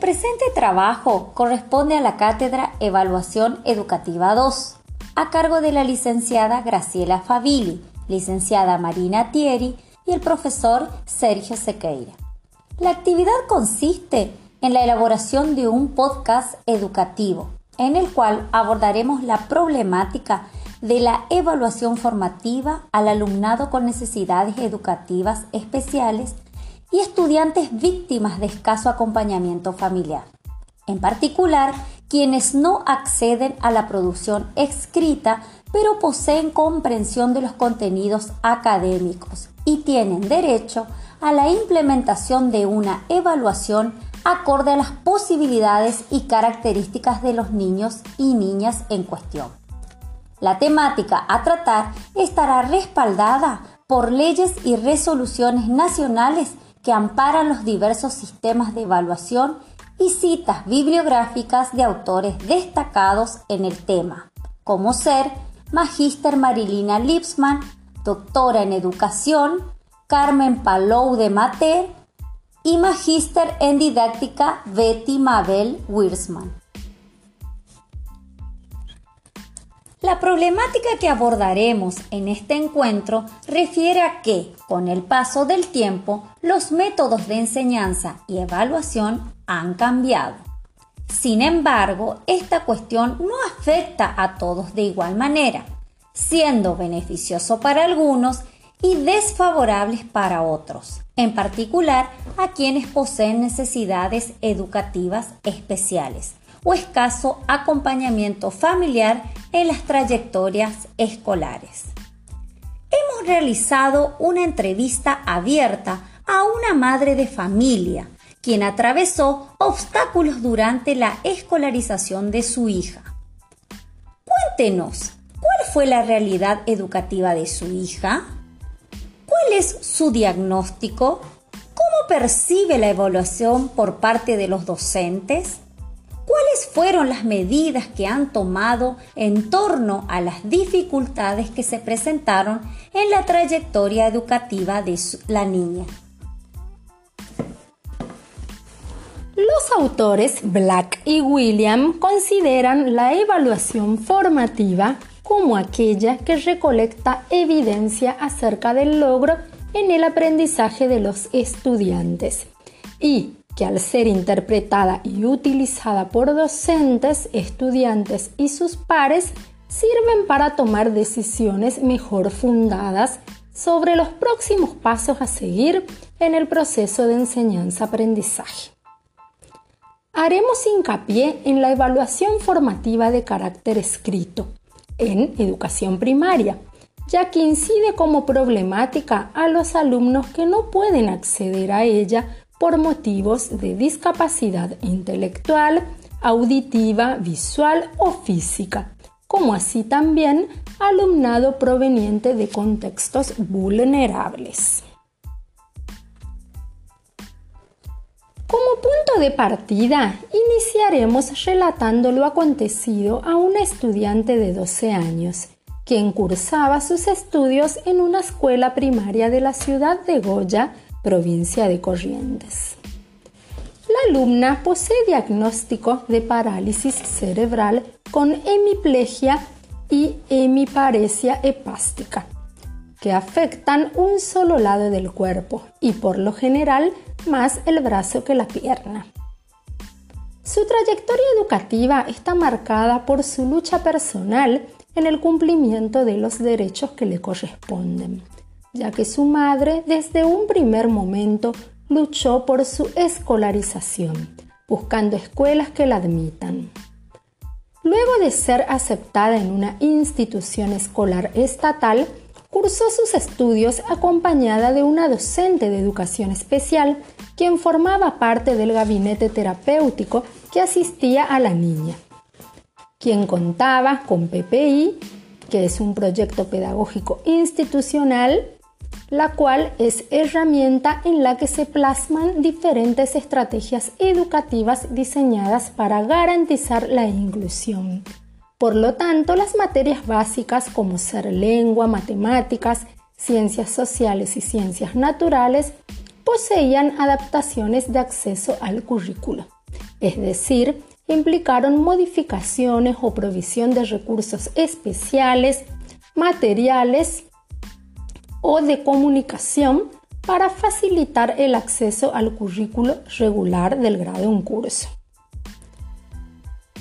presente trabajo corresponde a la cátedra Evaluación Educativa 2, a cargo de la licenciada Graciela Fabili, licenciada Marina Thieri y el profesor Sergio Sequeira. La actividad consiste en la elaboración de un podcast educativo, en el cual abordaremos la problemática de la evaluación formativa al alumnado con necesidades educativas especiales y estudiantes víctimas de escaso acompañamiento familiar. En particular, quienes no acceden a la producción escrita pero poseen comprensión de los contenidos académicos y tienen derecho a la implementación de una evaluación acorde a las posibilidades y características de los niños y niñas en cuestión. La temática a tratar estará respaldada por leyes y resoluciones nacionales que amparan los diversos sistemas de evaluación y citas bibliográficas de autores destacados en el tema, como ser Magíster Marilina Lipsman, doctora en educación, Carmen Palou de Mater y Magíster en didáctica Betty Mabel Wirsman. La problemática que abordaremos en este encuentro refiere a que, con el paso del tiempo, los métodos de enseñanza y evaluación han cambiado. Sin embargo, esta cuestión no afecta a todos de igual manera, siendo beneficioso para algunos y desfavorables para otros, en particular a quienes poseen necesidades educativas especiales o escaso acompañamiento familiar en las trayectorias escolares. Hemos realizado una entrevista abierta a una madre de familia, quien atravesó obstáculos durante la escolarización de su hija. Cuéntenos, ¿cuál fue la realidad educativa de su hija? ¿Cuál es su diagnóstico? ¿Cómo percibe la evaluación por parte de los docentes? ¿Cuáles fueron las medidas que han tomado en torno a las dificultades que se presentaron en la trayectoria educativa de la niña? Los autores Black y William consideran la evaluación formativa como aquella que recolecta evidencia acerca del logro en el aprendizaje de los estudiantes y que al ser interpretada y utilizada por docentes, estudiantes y sus pares, sirven para tomar decisiones mejor fundadas sobre los próximos pasos a seguir en el proceso de enseñanza-aprendizaje. Haremos hincapié en la evaluación formativa de carácter escrito en educación primaria, ya que incide como problemática a los alumnos que no pueden acceder a ella por motivos de discapacidad intelectual, auditiva, visual o física, como así también alumnado proveniente de contextos vulnerables. Como punto de partida, iniciaremos relatando lo acontecido a una estudiante de 12 años, quien cursaba sus estudios en una escuela primaria de la ciudad de Goya, provincia de Corrientes. La alumna posee diagnóstico de parálisis cerebral con hemiplegia y hemiparesia hepástica, que afectan un solo lado del cuerpo y por lo general más el brazo que la pierna. Su trayectoria educativa está marcada por su lucha personal en el cumplimiento de los derechos que le corresponden ya que su madre desde un primer momento luchó por su escolarización, buscando escuelas que la admitan. Luego de ser aceptada en una institución escolar estatal, cursó sus estudios acompañada de una docente de educación especial, quien formaba parte del gabinete terapéutico que asistía a la niña, quien contaba con PPI, que es un proyecto pedagógico institucional la cual es herramienta en la que se plasman diferentes estrategias educativas diseñadas para garantizar la inclusión. Por lo tanto, las materias básicas como ser lengua, matemáticas, ciencias sociales y ciencias naturales poseían adaptaciones de acceso al currículo. es decir, implicaron modificaciones o provisión de recursos especiales, materiales o de comunicación para facilitar el acceso al currículo regular del grado en curso.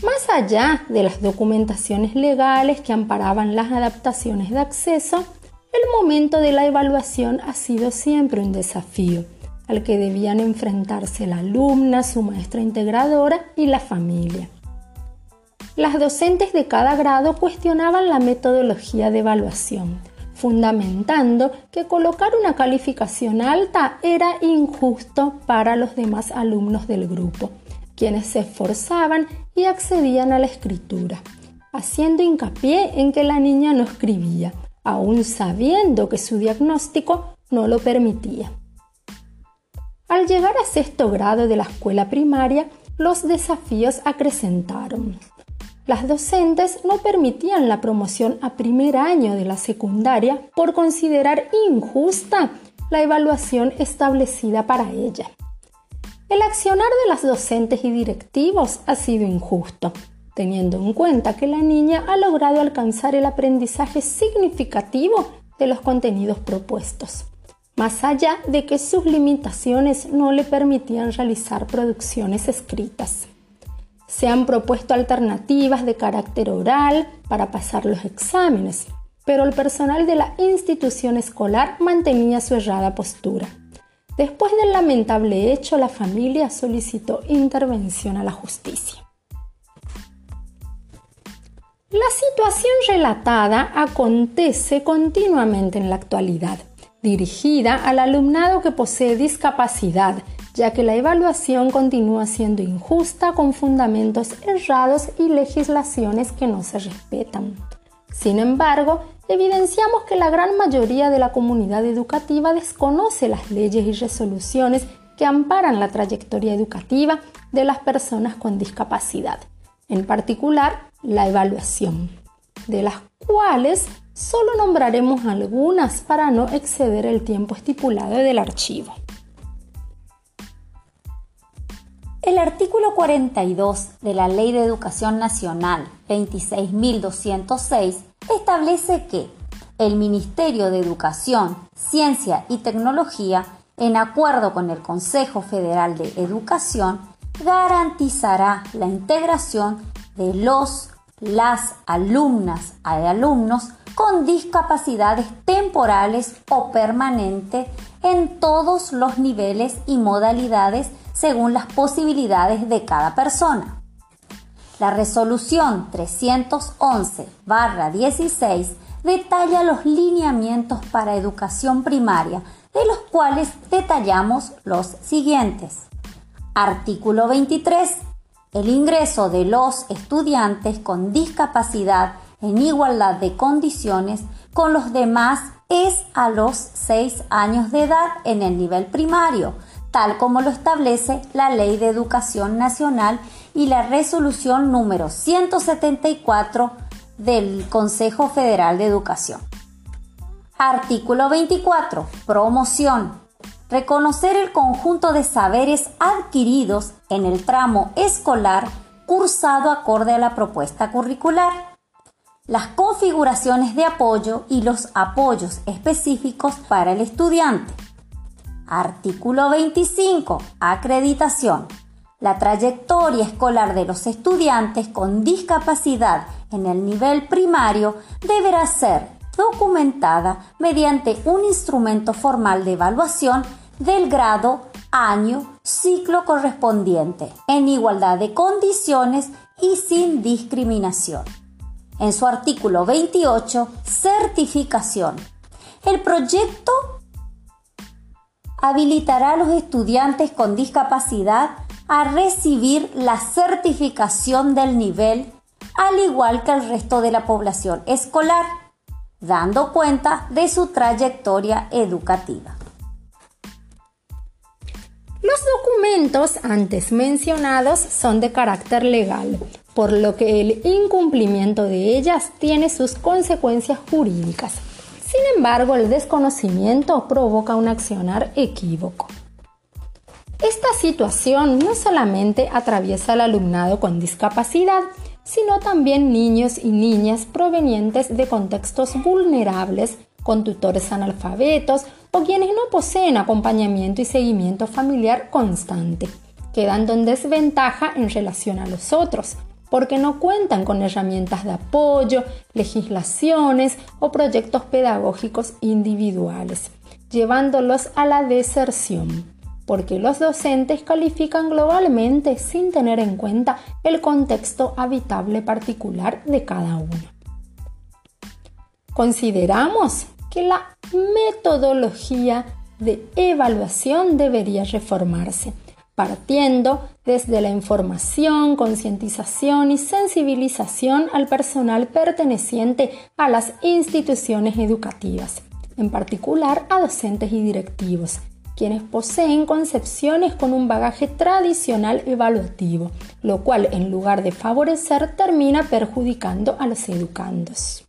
Más allá de las documentaciones legales que amparaban las adaptaciones de acceso, el momento de la evaluación ha sido siempre un desafío al que debían enfrentarse la alumna, su maestra integradora y la familia. Las docentes de cada grado cuestionaban la metodología de evaluación, fundamentando que colocar una calificación alta era injusto para los demás alumnos del grupo, quienes se esforzaban y accedían a la escritura, haciendo hincapié en que la niña no escribía, aún sabiendo que su diagnóstico no lo permitía. Al llegar a sexto grado de la escuela primaria, los desafíos acrecentaron. Las docentes no permitían la promoción a primer año de la secundaria por considerar injusta la evaluación establecida para ella. El accionar de las docentes y directivos ha sido injusto, teniendo en cuenta que la niña ha logrado alcanzar el aprendizaje significativo de los contenidos propuestos más allá de que sus limitaciones no le permitían realizar producciones escritas. Se han propuesto alternativas de carácter oral para pasar los exámenes, pero el personal de la institución escolar mantenía su errada postura. Después del lamentable hecho, la familia solicitó intervención a la justicia. La situación relatada acontece continuamente en la actualidad dirigida al alumnado que posee discapacidad, ya que la evaluación continúa siendo injusta con fundamentos errados y legislaciones que no se respetan. Sin embargo, evidenciamos que la gran mayoría de la comunidad educativa desconoce las leyes y resoluciones que amparan la trayectoria educativa de las personas con discapacidad, en particular la evaluación, de las cuales Solo nombraremos algunas para no exceder el tiempo estipulado del archivo. El artículo 42 de la Ley de Educación Nacional 26.206 establece que el Ministerio de Educación, Ciencia y Tecnología, en acuerdo con el Consejo Federal de Educación, garantizará la integración de los, las alumnas y alumnos con discapacidades temporales o permanentes en todos los niveles y modalidades según las posibilidades de cada persona. La resolución 311-16 detalla los lineamientos para educación primaria, de los cuales detallamos los siguientes. Artículo 23. El ingreso de los estudiantes con discapacidad en igualdad de condiciones con los demás es a los 6 años de edad en el nivel primario, tal como lo establece la Ley de Educación Nacional y la resolución número 174 del Consejo Federal de Educación. Artículo 24. Promoción. Reconocer el conjunto de saberes adquiridos en el tramo escolar cursado acorde a la propuesta curricular las configuraciones de apoyo y los apoyos específicos para el estudiante. Artículo 25. Acreditación. La trayectoria escolar de los estudiantes con discapacidad en el nivel primario deberá ser documentada mediante un instrumento formal de evaluación del grado, año, ciclo correspondiente, en igualdad de condiciones y sin discriminación en su artículo 28, certificación. El proyecto habilitará a los estudiantes con discapacidad a recibir la certificación del nivel al igual que el resto de la población escolar, dando cuenta de su trayectoria educativa. Los documentos antes mencionados son de carácter legal por lo que el incumplimiento de ellas tiene sus consecuencias jurídicas. Sin embargo, el desconocimiento provoca un accionar equívoco. Es Esta situación no solamente atraviesa al alumnado con discapacidad, sino también niños y niñas provenientes de contextos vulnerables, con tutores analfabetos o quienes no poseen acompañamiento y seguimiento familiar constante, quedando en desventaja en relación a los otros, porque no cuentan con herramientas de apoyo, legislaciones o proyectos pedagógicos individuales, llevándolos a la deserción, porque los docentes califican globalmente sin tener en cuenta el contexto habitable particular de cada uno. Consideramos que la metodología de evaluación debería reformarse partiendo desde la información, concientización y sensibilización al personal perteneciente a las instituciones educativas, en particular a docentes y directivos, quienes poseen concepciones con un bagaje tradicional evaluativo, lo cual en lugar de favorecer termina perjudicando a los educandos.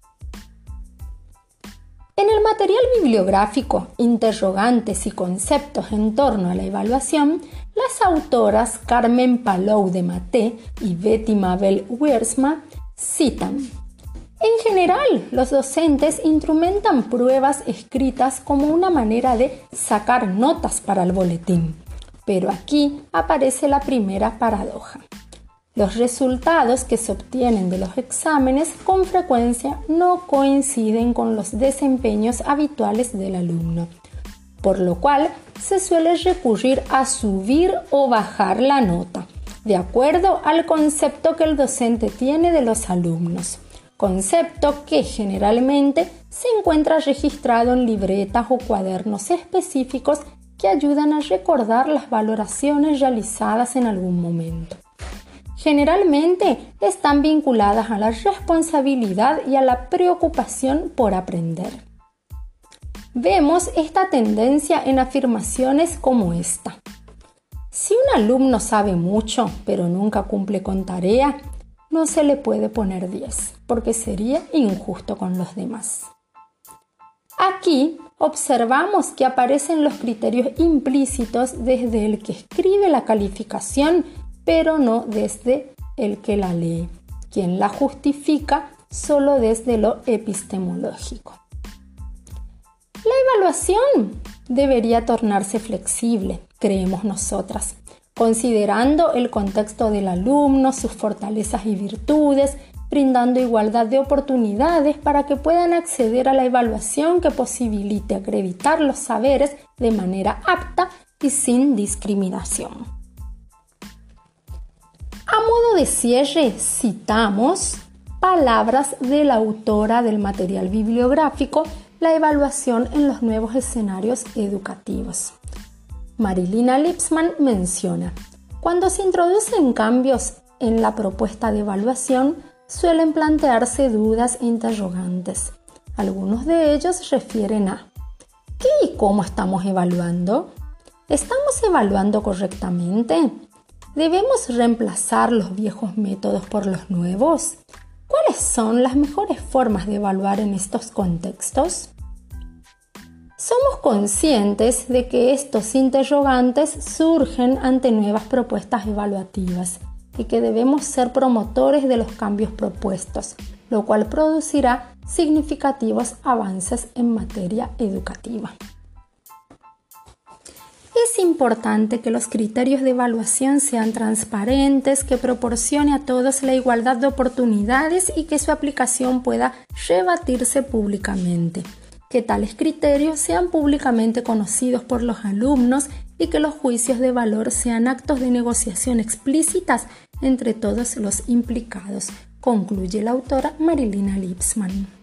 En el material bibliográfico, interrogantes y conceptos en torno a la evaluación, las autoras Carmen Palou de Maté y Betty Mabel Wiersma citan en general, los docentes instrumentan pruebas escritas como una manera de sacar notas para el boletín. Pero aquí aparece la primera paradoja. Los resultados que se obtienen de los exámenes con frecuencia no coinciden con los desempeños habituales del alumno por lo cual se suele recurrir a subir o bajar la nota, de acuerdo al concepto que el docente tiene de los alumnos, concepto que generalmente se encuentra registrado en libretas o cuadernos específicos que ayudan a recordar las valoraciones realizadas en algún momento. Generalmente están vinculadas a la responsabilidad y a la preocupación por aprender. Vemos esta tendencia en afirmaciones como esta. Si un alumno sabe mucho pero nunca cumple con tarea, no se le puede poner 10 porque sería injusto con los demás. Aquí observamos que aparecen los criterios implícitos desde el que escribe la calificación, pero no desde el que la lee, quien la justifica solo desde lo epistemológico. Evaluación debería tornarse flexible, creemos nosotras, considerando el contexto del alumno, sus fortalezas y virtudes, brindando igualdad de oportunidades para que puedan acceder a la evaluación que posibilite acreditar los saberes de manera apta y sin discriminación. A modo de cierre, citamos palabras de la autora del material bibliográfico la evaluación en los nuevos escenarios educativos. Marilina Lipsman menciona, cuando se introducen cambios en la propuesta de evaluación, suelen plantearse dudas e interrogantes. Algunos de ellos refieren a ¿qué y cómo estamos evaluando? ¿Estamos evaluando correctamente? ¿Debemos reemplazar los viejos métodos por los nuevos? ¿Cuáles son las mejores formas de evaluar en estos contextos? Somos conscientes de que estos interrogantes surgen ante nuevas propuestas evaluativas y que debemos ser promotores de los cambios propuestos, lo cual producirá significativos avances en materia educativa. Es importante que los criterios de evaluación sean transparentes, que proporcione a todos la igualdad de oportunidades y que su aplicación pueda rebatirse públicamente. Que tales criterios sean públicamente conocidos por los alumnos y que los juicios de valor sean actos de negociación explícitas entre todos los implicados, concluye la autora Marilina Lipsman.